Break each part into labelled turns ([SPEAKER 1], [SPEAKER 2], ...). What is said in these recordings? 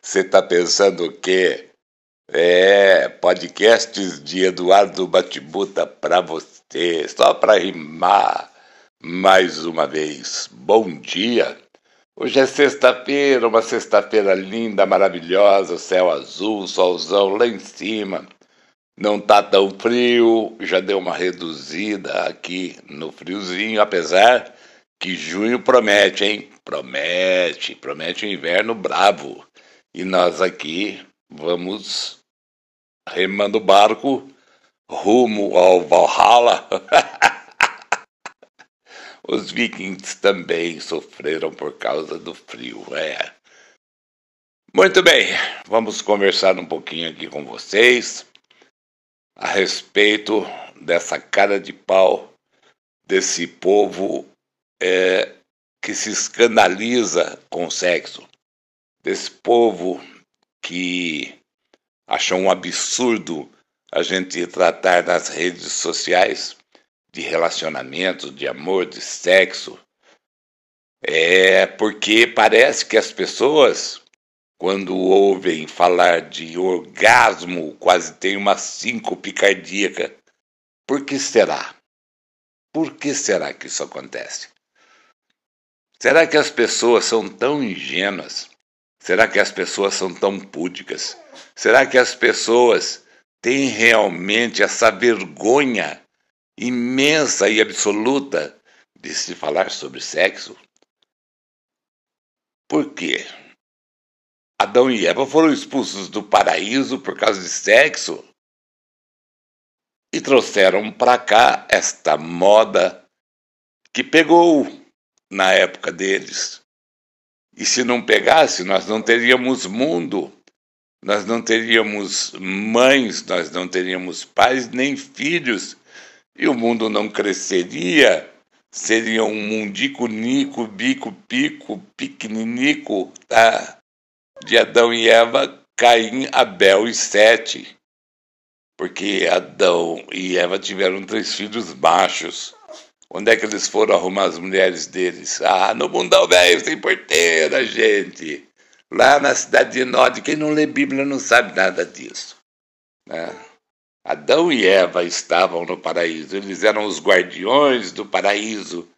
[SPEAKER 1] Você está pensando o quê? É, podcasts de Eduardo Batibuta para você, só para rimar mais uma vez. Bom dia. Hoje é sexta-feira, uma sexta-feira linda, maravilhosa, céu azul, solzão lá em cima. Não tá tão frio, já deu uma reduzida aqui no friozinho, apesar que junho promete, hein? Promete, promete um inverno bravo. E nós aqui vamos remando o barco rumo ao Valhalla. Os vikings também sofreram por causa do frio, é. Muito bem, vamos conversar um pouquinho aqui com vocês a respeito dessa cara de pau desse povo é, que se escandaliza com o sexo, desse povo que achou um absurdo a gente tratar nas redes sociais de relacionamento, de amor, de sexo. É porque parece que as pessoas quando ouvem falar de orgasmo, quase tem uma síncope cardíaca. Por que será? Por que será que isso acontece? Será que as pessoas são tão ingênuas? Será que as pessoas são tão púdicas? Será que as pessoas têm realmente essa vergonha imensa e absoluta de se falar sobre sexo? Por quê? Adão e Eva foram expulsos do paraíso por causa de sexo e trouxeram para cá esta moda que pegou na época deles. E se não pegasse, nós não teríamos mundo, nós não teríamos mães, nós não teríamos pais nem filhos, e o mundo não cresceria. Seria um mundico, nico, bico, pico, pequeninico, tá? de Adão e Eva, Caim, Abel e Sete. Porque Adão e Eva tiveram três filhos machos. Onde é que eles foram arrumar as mulheres deles? Ah, no mundão velho sem porteira, gente. Lá na cidade de Nod, quem não lê Bíblia não sabe nada disso. Né? Adão e Eva estavam no paraíso, eles eram os guardiões do paraíso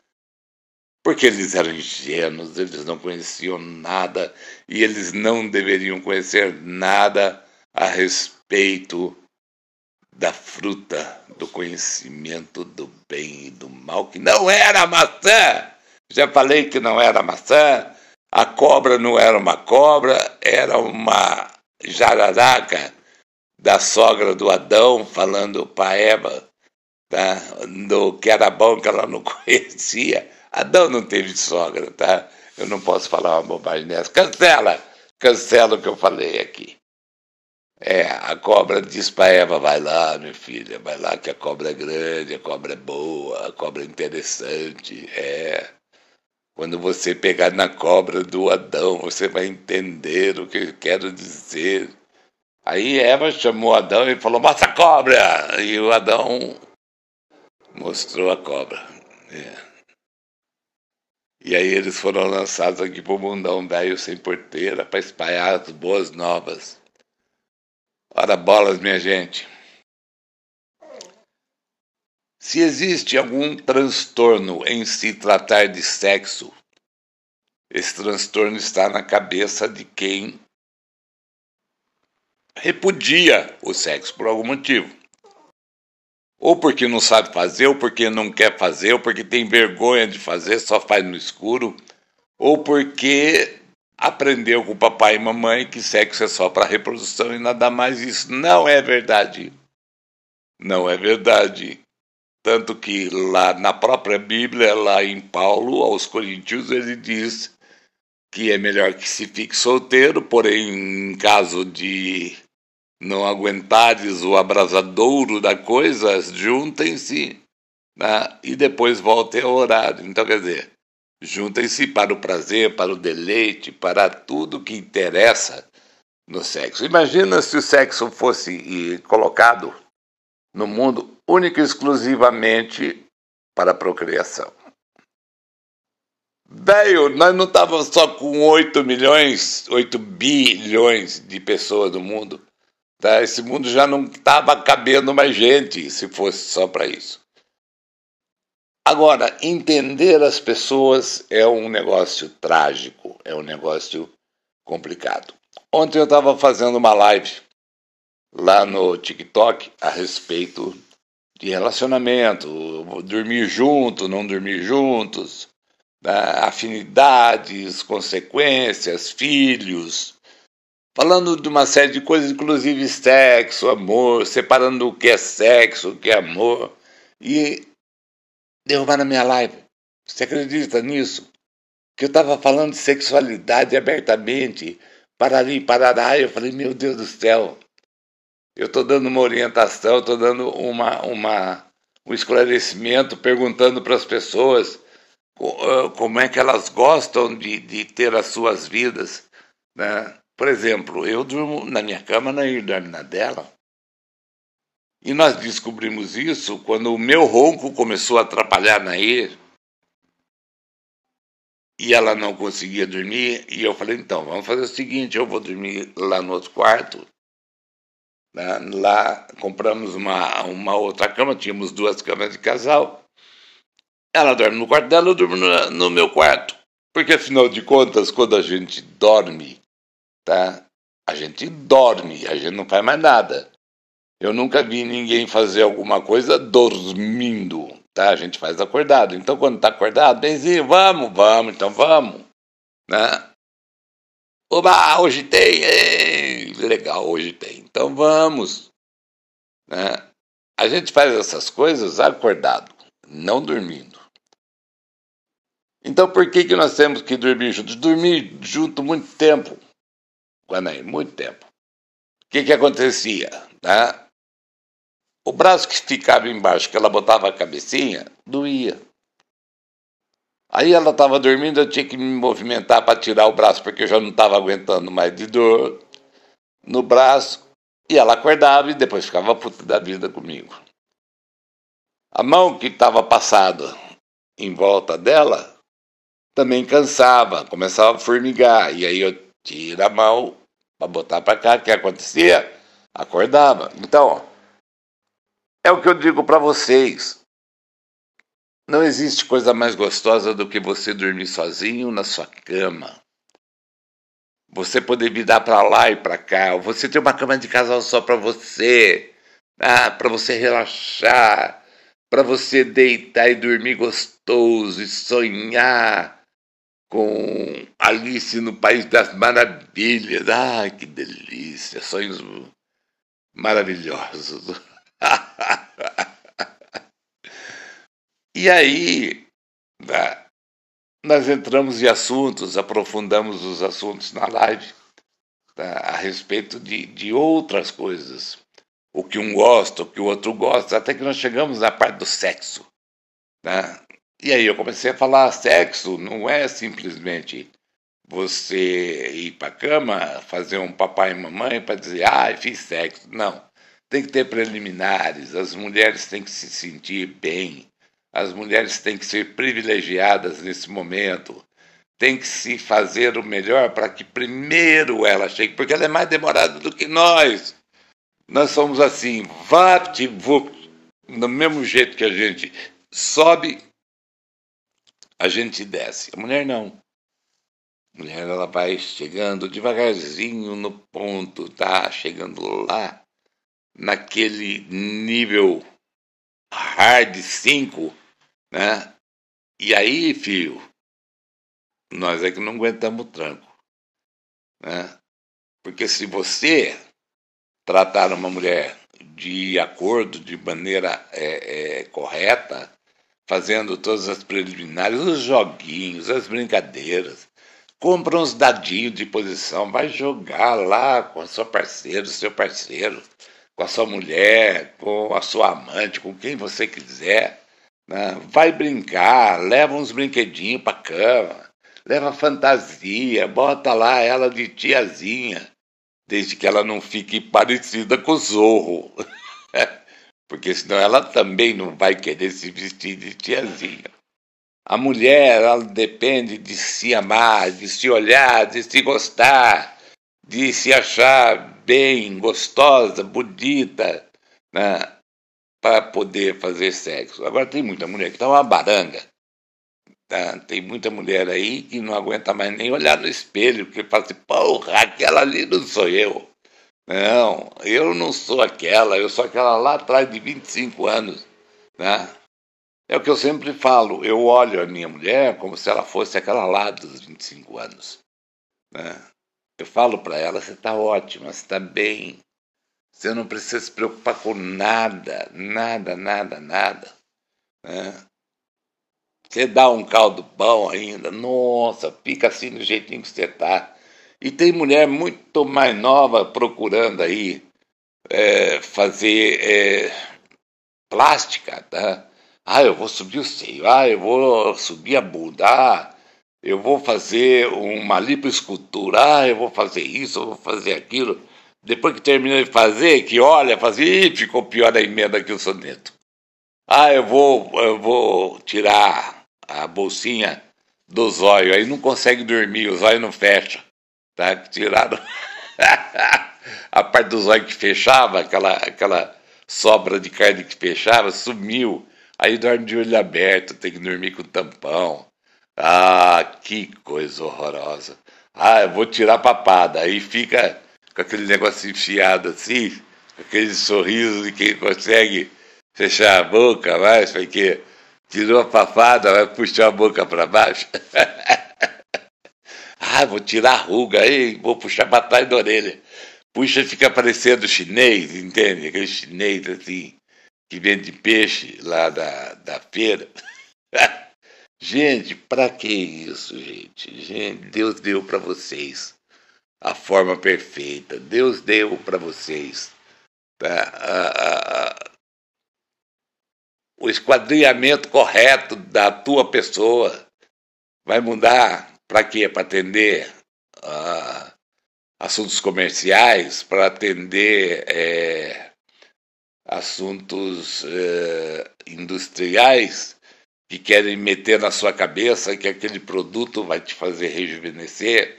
[SPEAKER 1] porque eles eram ingênuos, eles não conheciam nada e eles não deveriam conhecer nada a respeito da fruta do conhecimento do bem e do mal, que não era maçã. Já falei que não era maçã. A cobra não era uma cobra, era uma jararaca da sogra do Adão, falando para Eva tá? do que era bom que ela não conhecia. Adão não teve sogra, tá? Eu não posso falar uma bobagem dessa. Cancela! Cancela o que eu falei aqui. É, a cobra diz para Eva, vai lá, minha filha, vai lá que a cobra é grande, a cobra é boa, a cobra é interessante. É. Quando você pegar na cobra do Adão, você vai entender o que eu quero dizer. Aí Eva chamou Adão e falou, mostra a cobra! E o Adão mostrou a cobra. É. E aí eles foram lançados aqui pro mundão velho sem porteira para espalhar as boas novas. Ora bolas, minha gente. Se existe algum transtorno em se tratar de sexo, esse transtorno está na cabeça de quem repudia o sexo por algum motivo. Ou porque não sabe fazer, ou porque não quer fazer, ou porque tem vergonha de fazer, só faz no escuro, ou porque aprendeu com o papai e mamãe que sexo é só para reprodução e nada mais. Isso não é verdade. Não é verdade. Tanto que lá na própria Bíblia, lá em Paulo, aos Coríntios, ele diz que é melhor que se fique solteiro, porém, em caso de não aguentares o abrasadouro da coisa, juntem-se né? e depois voltem ao horário. Então, quer dizer, juntem-se para o prazer, para o deleite, para tudo que interessa no sexo. Imagina se o sexo fosse colocado no mundo única e exclusivamente para a procriação. Velho, nós não estávamos só com 8 milhões, 8 bilhões de pessoas no mundo. Tá? Esse mundo já não estava cabendo mais gente se fosse só para isso. Agora, entender as pessoas é um negócio trágico, é um negócio complicado. Ontem eu estava fazendo uma live lá no TikTok a respeito de relacionamento, dormir junto, não dormir juntos, né, afinidades, consequências, filhos, falando de uma série de coisas, inclusive sexo, amor, separando o que é sexo, o que é amor, e derrubaram a minha live. Você acredita nisso? Que eu estava falando de sexualidade abertamente, parari, parará, eu falei, meu Deus do céu, eu estou dando uma orientação, estou dando uma, uma, um esclarecimento, perguntando para as pessoas como é que elas gostam de, de ter as suas vidas. Né? Por exemplo, eu durmo na minha cama, na na dela. E nós descobrimos isso quando o meu ronco começou a atrapalhar na Nair. E ela não conseguia dormir. E eu falei: então, vamos fazer o seguinte: eu vou dormir lá no outro quarto né? Lá compramos uma, uma outra cama, tínhamos duas camas de casal. Ela dorme no quarto dela, eu durmo no, no meu quarto. Porque afinal de contas, quando a gente dorme, tá? A gente dorme, a gente não faz mais nada. Eu nunca vi ninguém fazer alguma coisa dormindo, tá? A gente faz acordado. Então, quando tá acordado, benzinho, vamos, vamos, então vamos, né? Oba, hoje tem, ei, legal, hoje tem. Então vamos. Né? A gente faz essas coisas acordado, não dormindo. Então por que, que nós temos que dormir juntos? Dormir junto muito tempo. Quando é? Muito tempo. O que, que acontecia? Né? O braço que ficava embaixo, que ela botava a cabecinha, doía. Aí ela estava dormindo, eu tinha que me movimentar para tirar o braço, porque eu já não estava aguentando mais de dor no braço. E ela acordava e depois ficava puta da vida comigo. A mão que estava passada em volta dela também cansava, começava a formigar. E aí eu tiro a mão para botar para cá. O que acontecia? Acordava. Então, é o que eu digo para vocês. Não existe coisa mais gostosa do que você dormir sozinho na sua cama. Você poder virar para lá e para cá. Você ter uma cama de casal só para você. Ah, para você relaxar. Para você deitar e dormir gostoso e sonhar com Alice no País das Maravilhas. Ah, que delícia! Sonhos maravilhosos. E aí, né, nós entramos em assuntos, aprofundamos os assuntos na live tá, a respeito de, de outras coisas. O que um gosta, o que o outro gosta, até que nós chegamos na parte do sexo. Né? E aí eu comecei a falar: sexo não é simplesmente você ir para a cama, fazer um papai e mamãe para dizer, ah, fiz sexo. Não. Tem que ter preliminares, as mulheres têm que se sentir bem, as mulheres têm que ser privilegiadas nesse momento. Tem que se fazer o melhor para que primeiro ela chegue, porque ela é mais demorada do que nós. Nós somos assim, vapt vupt, do mesmo jeito que a gente sobe, a gente desce. A mulher não. A mulher ela vai chegando devagarzinho no ponto, tá? Chegando lá, naquele nível hard 5, né? E aí, filho, nós é que não aguentamos o tranco. Né? Porque se você tratar uma mulher de acordo, de maneira é, é, correta, fazendo todas as preliminares, os joguinhos, as brincadeiras, compra uns dadinhos de posição, vai jogar lá com a sua parceira, seu parceiro, com a sua mulher, com a sua amante, com quem você quiser. Né? Vai brincar, leva uns brinquedinhos para cama, leva fantasia, bota lá ela de tiazinha, desde que ela não fique parecida com o Zorro. Porque senão ela também não vai querer se vestir de tiazinha. A mulher, ela depende de se amar, de se olhar, de se gostar, de se achar bem, gostosa, bonita, né? Para poder fazer sexo. Agora tem muita mulher que tá uma baranga. Tá? Tem muita mulher aí que não aguenta mais nem olhar no espelho, porque fala assim, porra, aquela ali não sou eu. Não, eu não sou aquela, eu sou aquela lá atrás de 25 anos. Né? É o que eu sempre falo, eu olho a minha mulher como se ela fosse aquela lá dos 25 anos. Né? Eu falo para ela, você está ótima, você está bem, você não precisa se preocupar com nada, nada, nada, nada. Né? Você dá um caldo bom ainda, nossa, fica assim do jeitinho que você está. E tem mulher muito mais nova procurando aí é, fazer é, plástica, tá? Ah, eu vou subir o seio, ah, eu vou subir a bunda, ah, eu vou fazer uma lipoescultura, ah, eu vou fazer isso, eu vou fazer aquilo. Depois que terminou de fazer, que olha, fazia, ih, ficou pior a emenda que o soneto. Ah, eu vou, eu vou tirar a bolsinha do zóio, aí não consegue dormir, o zóio não fecha. Tá? Tiraram a parte do zóio que fechava, aquela, aquela sobra de carne que fechava, sumiu. Aí dorme de olho aberto, tem que dormir com tampão. Ah, que coisa horrorosa. Ah, eu vou tirar papada. Aí fica com aquele negócio enfiado assim, com aquele sorriso de quem consegue fechar a boca mais, porque tirou a papada, vai puxar a boca para baixo. ah, vou tirar a ruga aí, vou puxar para trás da orelha. Puxa, fica parecendo chinês, entende? Aquele chinês assim, que vende peixe lá da, da feira. Gente, para que isso, gente? Gente, Deus deu para vocês a forma perfeita. Deus deu para vocês tá? o esquadrinhamento correto da tua pessoa. Vai mudar para quê? Para atender uh, assuntos comerciais, para atender é, assuntos é, industriais que querem meter na sua cabeça que aquele produto vai te fazer rejuvenescer,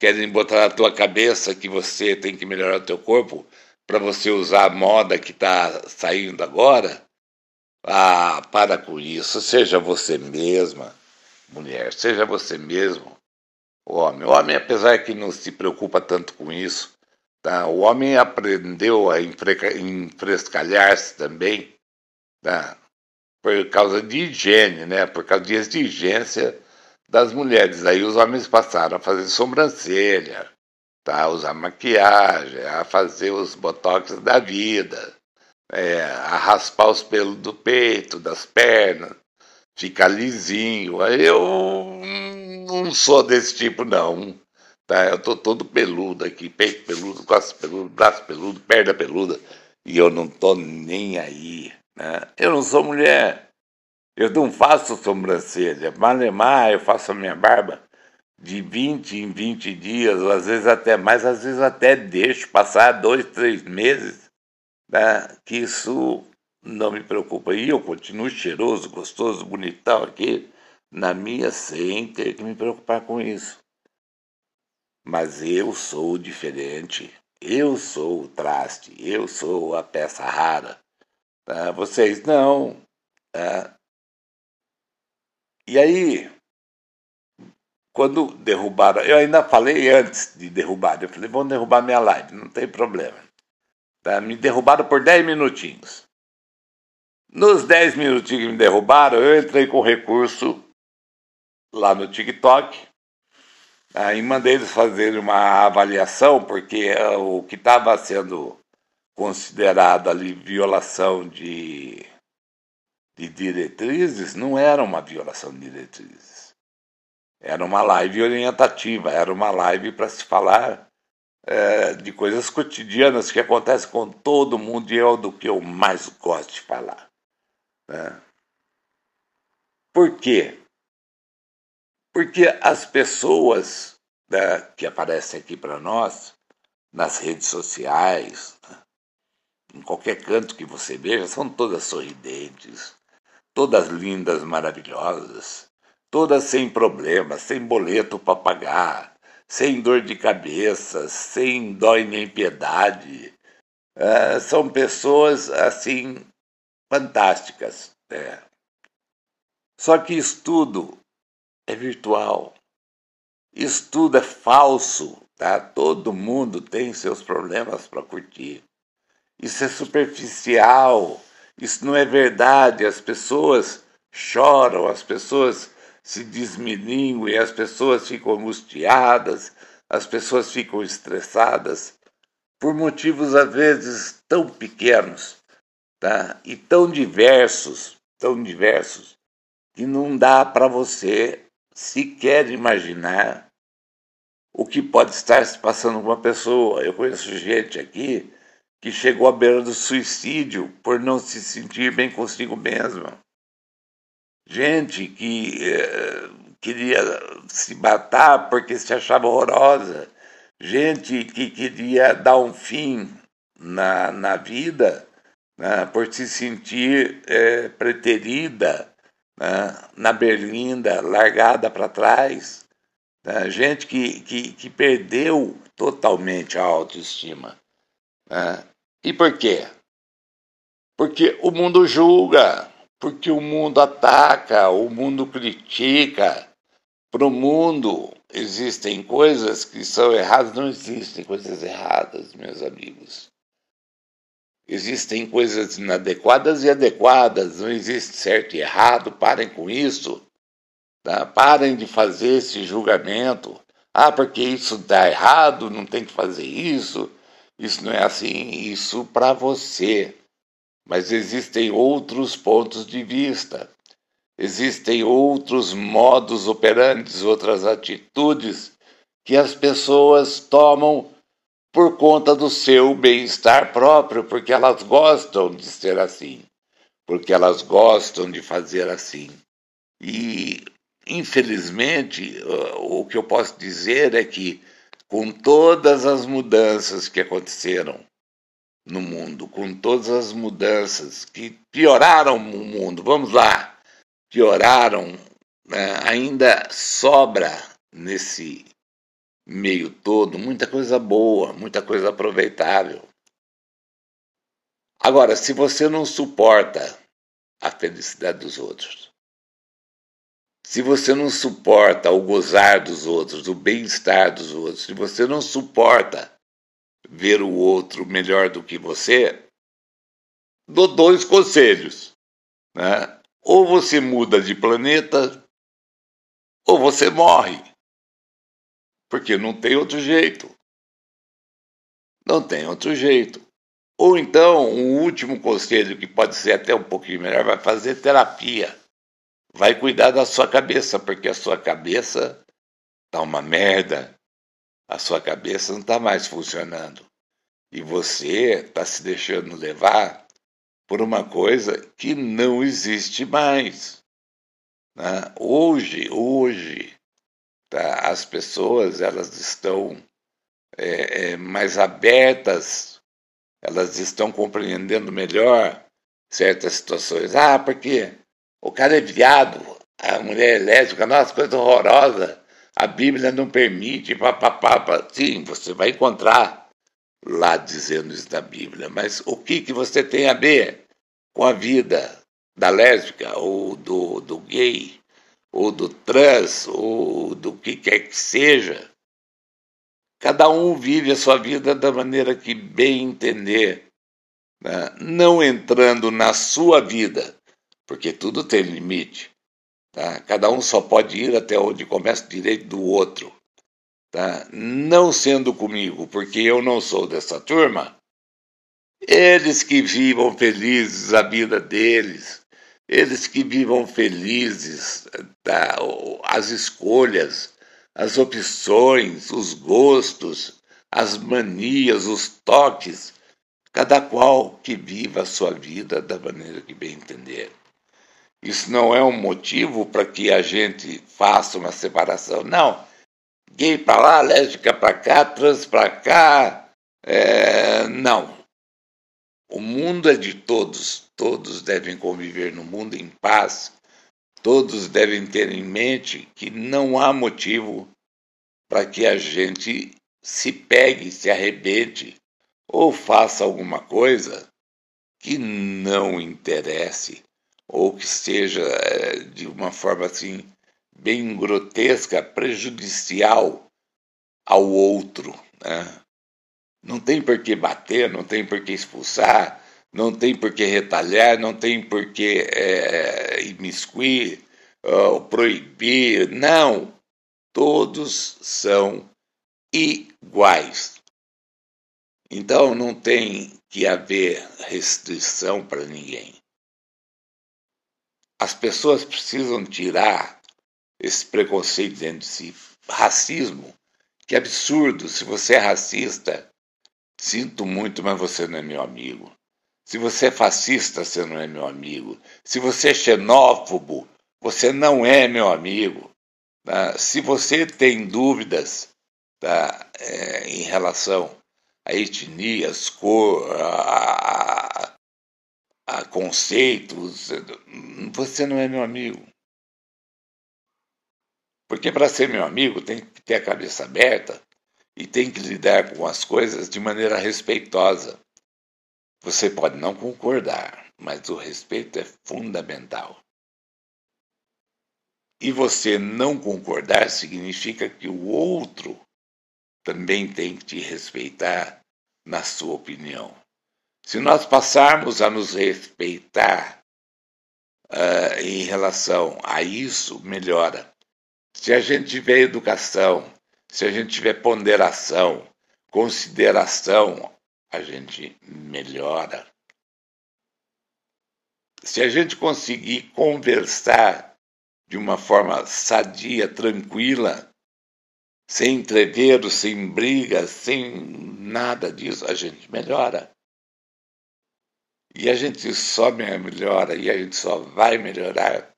[SPEAKER 1] querem botar na tua cabeça que você tem que melhorar o teu corpo para você usar a moda que está saindo agora. Ah, para com isso, seja você mesma, mulher, seja você mesmo, homem. O homem, apesar que não se preocupa tanto com isso, tá? o homem aprendeu a enfrescalhar-se também, tá? Por causa de higiene, né? Por causa de exigência das mulheres. Aí os homens passaram a fazer sobrancelha, tá? a usar maquiagem, a fazer os botox da vida, é, a raspar os pelos do peito, das pernas, ficar lisinho. Eu não sou desse tipo, não. Tá? Eu tô todo peludo aqui, peito peludo, costas peludo, braço peludo, perna peluda, e eu não tô nem aí. Né? Eu não sou mulher. Eu não faço sobrancelha. Malemar, eu faço a minha barba de 20 em 20 dias, ou às vezes até mais, às vezes até deixo passar dois, três meses, né? que isso não me preocupa. E eu continuo cheiroso, gostoso, bonitão aqui, na minha, sem ter que me preocupar com isso. Mas eu sou diferente. Eu sou o traste, eu sou a peça rara. Tá? Vocês não. Tá? E aí, quando derrubaram, eu ainda falei antes de derrubar, eu falei, vão derrubar minha live, não tem problema. Tá? Me derrubaram por 10 minutinhos. Nos 10 minutinhos que me derrubaram, eu entrei com recurso lá no TikTok. Aí mandei eles fazerem uma avaliação, porque o que estava sendo considerado ali violação de, de diretrizes, não era uma violação de diretrizes. Era uma live orientativa, era uma live para se falar é, de coisas cotidianas que acontecem com todo mundo e é do que eu mais gosto de falar. Né? Por quê? Porque as pessoas né, que aparecem aqui para nós, nas redes sociais, né, em qualquer canto que você veja, são todas sorridentes, todas lindas, maravilhosas. todas sem problema, sem boleto para pagar, sem dor de cabeça, sem dó e nem piedade. É, são pessoas assim fantásticas. É. Só que estudo é virtual. Estudo é falso, tá? Todo mundo tem seus problemas para curtir. Isso é superficial. Isso não é verdade. As pessoas choram, as pessoas se desmilinguem, as pessoas ficam angustiadas, as pessoas ficam estressadas por motivos às vezes tão pequenos, tá? E tão diversos, tão diversos que não dá para você sequer imaginar o que pode estar se passando com uma pessoa. Eu conheço gente aqui que chegou à beira do suicídio por não se sentir bem consigo mesma. Gente que eh, queria se matar porque se achava horrorosa. Gente que queria dar um fim na, na vida né, por se sentir eh, preterida né, na berlinda, largada para trás. Né, gente que, que, que perdeu totalmente a autoestima. Né? E por quê? Porque o mundo julga, porque o mundo ataca, o mundo critica. Para o mundo existem coisas que são erradas, não existem coisas erradas, meus amigos. Existem coisas inadequadas e adequadas, não existe certo e errado, parem com isso. Tá? Parem de fazer esse julgamento. Ah, porque isso está errado, não tem que fazer isso. Isso não é assim, isso para você. Mas existem outros pontos de vista. Existem outros modos operantes, outras atitudes que as pessoas tomam por conta do seu bem-estar próprio, porque elas gostam de ser assim, porque elas gostam de fazer assim. E, infelizmente, o que eu posso dizer é que com todas as mudanças que aconteceram no mundo, com todas as mudanças que pioraram o mundo, vamos lá, pioraram, né? ainda sobra nesse meio todo muita coisa boa, muita coisa aproveitável. Agora, se você não suporta a felicidade dos outros, se você não suporta o gozar dos outros, o bem-estar dos outros, se você não suporta ver o outro melhor do que você, dou dois conselhos. Né? Ou você muda de planeta, ou você morre. Porque não tem outro jeito. Não tem outro jeito. Ou então, um último conselho que pode ser até um pouquinho melhor, vai fazer terapia vai cuidar da sua cabeça, porque a sua cabeça tá uma merda. A sua cabeça não está mais funcionando. E você está se deixando levar por uma coisa que não existe mais. Né? Hoje, hoje, tá? as pessoas elas estão é, é, mais abertas, elas estão compreendendo melhor certas situações. Ah, porque o cara é viado, a mulher é lésbica, nossa, coisa horrorosa. A Bíblia não permite, papapá. Sim, você vai encontrar lá dizendo isso da Bíblia, mas o que, que você tem a ver com a vida da lésbica, ou do, do gay, ou do trans, ou do que quer que seja? Cada um vive a sua vida da maneira que bem entender, né? não entrando na sua vida porque tudo tem limite. Tá? Cada um só pode ir até onde começa o direito do outro. Tá? Não sendo comigo, porque eu não sou dessa turma, eles que vivam felizes a vida deles, eles que vivam felizes tá? as escolhas, as opções, os gostos, as manias, os toques, cada qual que viva a sua vida da maneira que bem entender. Isso não é um motivo para que a gente faça uma separação. Não. Gay para lá, lésbica para cá, trans para cá. É, não. O mundo é de todos. Todos devem conviver no mundo em paz. todos devem ter em mente que não há motivo para que a gente se pegue, se arrebente ou faça alguma coisa que não interesse ou que seja eh, de uma forma assim bem grotesca, prejudicial ao outro. Né? Não tem por que bater, não tem por que expulsar, não tem por que retalhar, não tem por que é, imiscuir, proibir. Não. Todos são iguais. Então não tem que haver restrição para ninguém. As pessoas precisam tirar esse preconceito dentro de si. Racismo, que absurdo. Se você é racista, sinto muito, mas você não é meu amigo. Se você é fascista, você não é meu amigo. Se você é xenófobo, você não é meu amigo. Tá? Se você tem dúvidas tá? É, em relação a etnias, cor, a, a conceitos, você não é meu amigo. Porque para ser meu amigo tem que ter a cabeça aberta e tem que lidar com as coisas de maneira respeitosa. Você pode não concordar, mas o respeito é fundamental. E você não concordar significa que o outro também tem que te respeitar na sua opinião. Se nós passarmos a nos respeitar uh, em relação a isso, melhora. Se a gente tiver educação, se a gente tiver ponderação, consideração a gente melhora. Se a gente conseguir conversar de uma forma sadia, tranquila, sem entreveiro, sem briga, sem nada disso, a gente melhora. E a gente só melhora e a gente só vai melhorar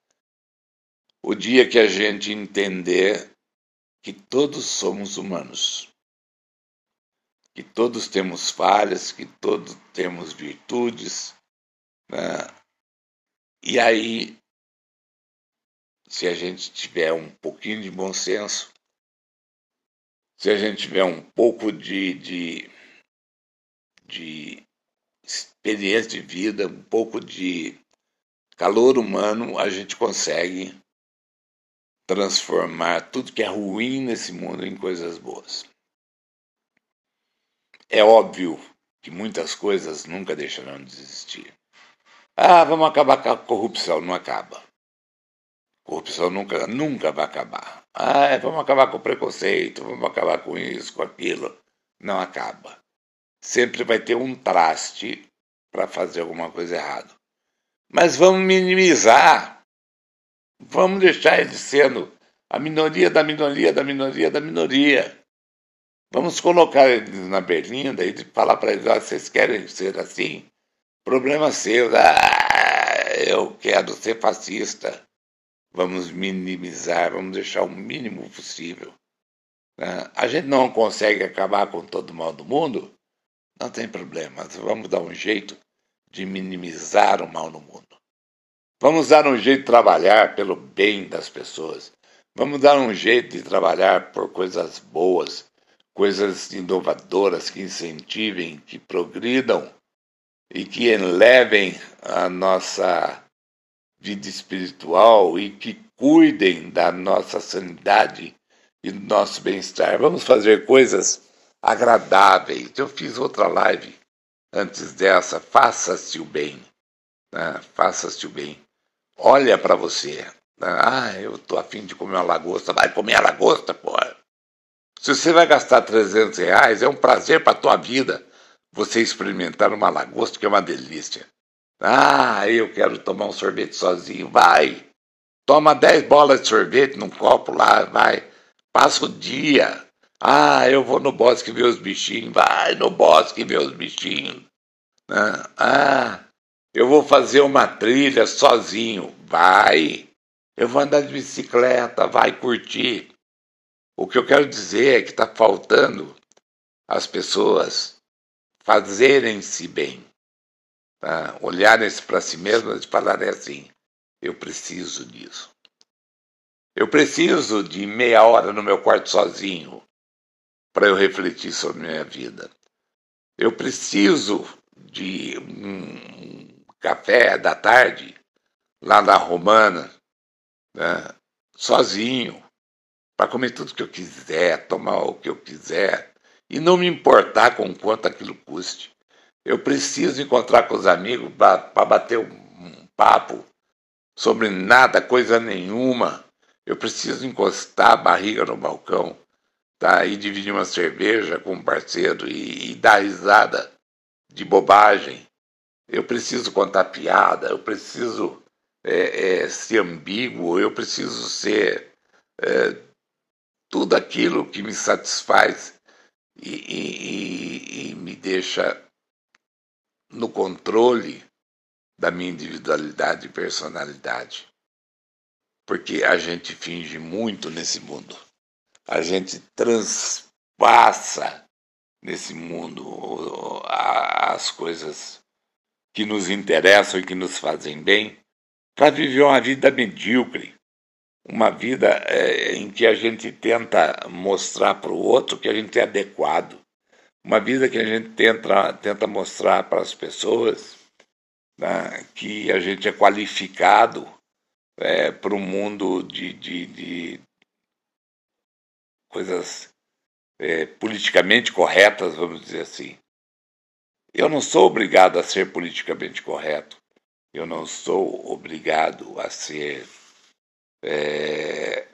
[SPEAKER 1] o dia que a gente entender que todos somos humanos que todos temos falhas, que todos temos virtudes. Né? E aí, se a gente tiver um pouquinho de bom senso, se a gente tiver um pouco de, de, de experiência de vida, um pouco de calor humano, a gente consegue transformar tudo que é ruim nesse mundo em coisas boas. É óbvio que muitas coisas nunca deixarão de existir. Ah, vamos acabar com a corrupção. Não acaba. Corrupção nunca, nunca vai acabar. Ah, é, vamos acabar com o preconceito, vamos acabar com isso, com aquilo. Não acaba. Sempre vai ter um traste para fazer alguma coisa errada. Mas vamos minimizar. Vamos deixar ele sendo a minoria da minoria da minoria da minoria. Vamos colocar eles na berlinda e falar para eles: ah, vocês querem ser assim? Problema seu. Ah, eu quero ser fascista. Vamos minimizar, vamos deixar o mínimo possível. Né? A gente não consegue acabar com todo o mal do mundo? Não tem problema. Vamos dar um jeito de minimizar o mal no mundo. Vamos dar um jeito de trabalhar pelo bem das pessoas. Vamos dar um jeito de trabalhar por coisas boas, coisas inovadoras que incentivem, que progridam e que elevem a nossa vida espiritual e que cuidem da nossa sanidade e do nosso bem-estar. Vamos fazer coisas agradáveis. Eu fiz outra live antes dessa. Faça-se o bem. Né? Faça-se o bem. Olha para você. Né? Ah, eu tô afim de comer uma lagosta. Vai comer a lagosta, porra. Se você vai gastar 300 reais, é um prazer para a tua vida você experimentar uma lagosta, que é uma delícia. Ah, eu quero tomar um sorvete sozinho. Vai! Toma 10 bolas de sorvete num copo lá, vai. Passa o dia. Ah, eu vou no bosque ver os bichinhos. Vai no bosque ver os bichinhos. Ah, ah eu vou fazer uma trilha sozinho. Vai. Eu vou andar de bicicleta. Vai curtir. O que eu quero dizer é que está faltando as pessoas fazerem-se bem, tá? olharem-se para si mesmas e falarem assim: eu preciso disso. Eu preciso de meia hora no meu quarto sozinho para eu refletir sobre minha vida. Eu preciso de um café da tarde lá na Romana, né, sozinho, para comer tudo que eu quiser, tomar o que eu quiser e não me importar com quanto aquilo custe. Eu preciso encontrar com os amigos para bater um papo sobre nada, coisa nenhuma. Eu preciso encostar a barriga no balcão tá? e dividir uma cerveja com um parceiro e, e dar risada de bobagem. Eu preciso contar piada, eu preciso é, é, ser ambíguo, eu preciso ser é, tudo aquilo que me satisfaz e, e, e me deixa no controle da minha individualidade e personalidade. Porque a gente finge muito nesse mundo. A gente transpassa nesse mundo as coisas que nos interessam e que nos fazem bem para viver uma vida medíocre. Uma vida é, em que a gente tenta mostrar para o outro que a gente é adequado. Uma vida que a gente tenta, tenta mostrar para as pessoas né, que a gente é qualificado é, para um mundo de, de, de coisas é, politicamente corretas, vamos dizer assim. Eu não sou obrigado a ser politicamente correto. Eu não sou obrigado a ser é,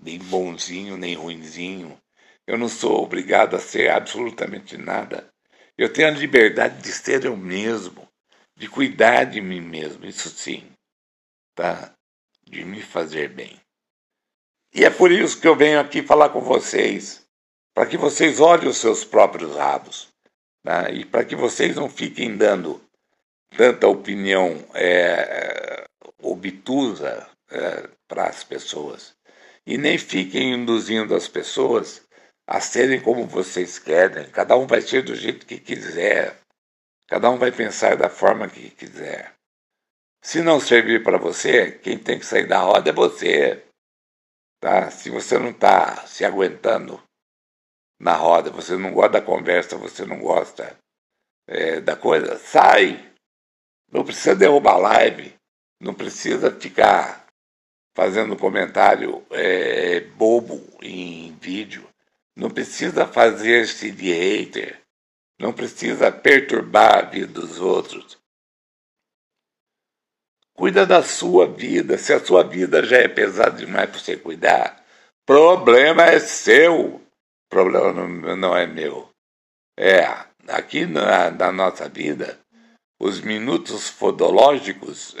[SPEAKER 1] nem bonzinho, nem ruinzinho. Eu não sou obrigado a ser absolutamente nada. Eu tenho a liberdade de ser eu mesmo de cuidar de mim mesmo, isso sim, tá? De me fazer bem. E é por isso que eu venho aqui falar com vocês, para que vocês olhem os seus próprios rabos, tá? e para que vocês não fiquem dando tanta opinião é, obtusa é, para as pessoas, e nem fiquem induzindo as pessoas a serem como vocês querem, cada um vai ser do jeito que quiser, Cada um vai pensar da forma que quiser. Se não servir para você, quem tem que sair da roda é você. Tá? Se você não está se aguentando na roda, você não gosta da conversa, você não gosta é, da coisa, sai. Não precisa derrubar live, não precisa ficar fazendo comentário é, bobo em vídeo, não precisa fazer-se de hater, não precisa perturbar a vida dos outros. Cuida da sua vida. Se a sua vida já é pesada demais para você cuidar, problema é seu. Problema não, é meu. É, aqui na, na nossa vida, os minutos fodológicos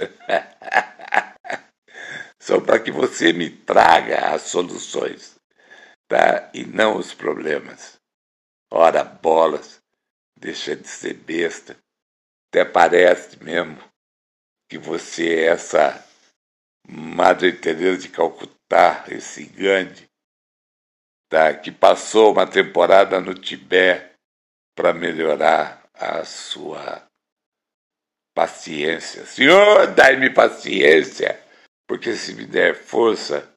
[SPEAKER 1] são para que você me traga as soluções, tá? E não os problemas. Ora, bolas deixa de ser besta. Até parece mesmo que você é essa Madre Teresa de Calcutá, esse Gandhi, tá? que passou uma temporada no Tibete para melhorar a sua paciência. Senhor, dai-me paciência, porque se me der força,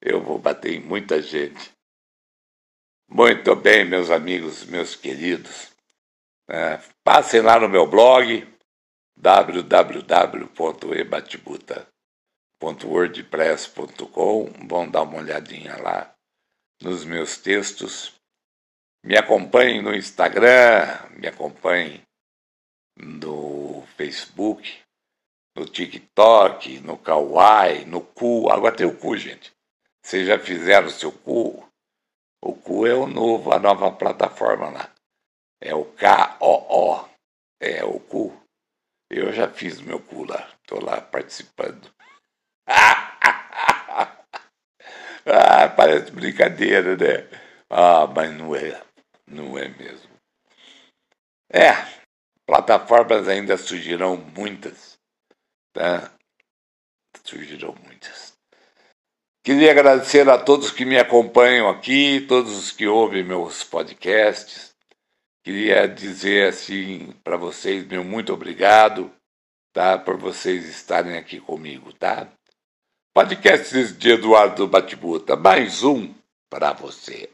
[SPEAKER 1] eu vou bater em muita gente. Muito bem, meus amigos, meus queridos. É, passem lá no meu blog www.ebatibuta.wordpress.com Vão dar uma olhadinha lá nos meus textos. Me acompanhem no Instagram, me acompanhem no Facebook, no TikTok, no Kawaii, no Cu. Agora tem o Cu, gente. Vocês já fizeram o seu Cu? O Cu é o novo, a nova plataforma lá. É o K-O-O. É o cu. Eu já fiz meu cu lá. Estou lá participando. ah, parece brincadeira, né? Ah, mas não é. Não é mesmo. É, plataformas ainda surgirão muitas. Tá? Surgirão muitas. Queria agradecer a todos que me acompanham aqui, todos os que ouvem meus podcasts. Queria dizer assim para vocês, meu muito obrigado, tá? Por vocês estarem aqui comigo, tá? Podcasts de Eduardo Batibuta, mais um para você.